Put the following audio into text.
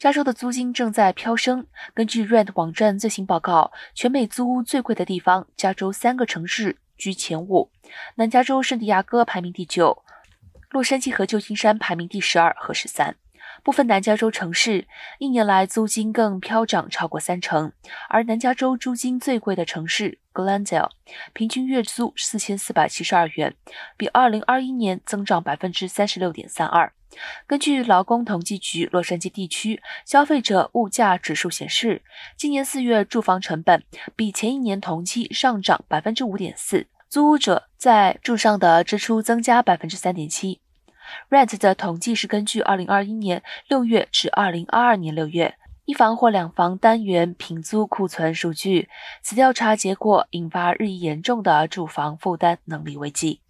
加州的租金正在飙升。根据 Rent 网站最新报告，全美租屋最贵的地方，加州三个城市居前五，南加州圣地亚哥排名第九，洛杉矶和旧金山排名第十二和十三。部分南加州城市一年来租金更飙涨超过三成，而南加州租金最贵的城市 Glendale，平均月租四千四百七十二元，比二零二一年增长百分之三十六点三二。根据劳工统计局洛杉矶地区消费者物价指数显示，今年四月住房成本比前一年同期上涨百分之五点四，租屋者在住上的支出增加百分之三点七。Rent 的统计是根据二零二一年六月至二零二二年六月一房或两房单元平租库存数据。此调查结果引发日益严重的住房负担能力危机。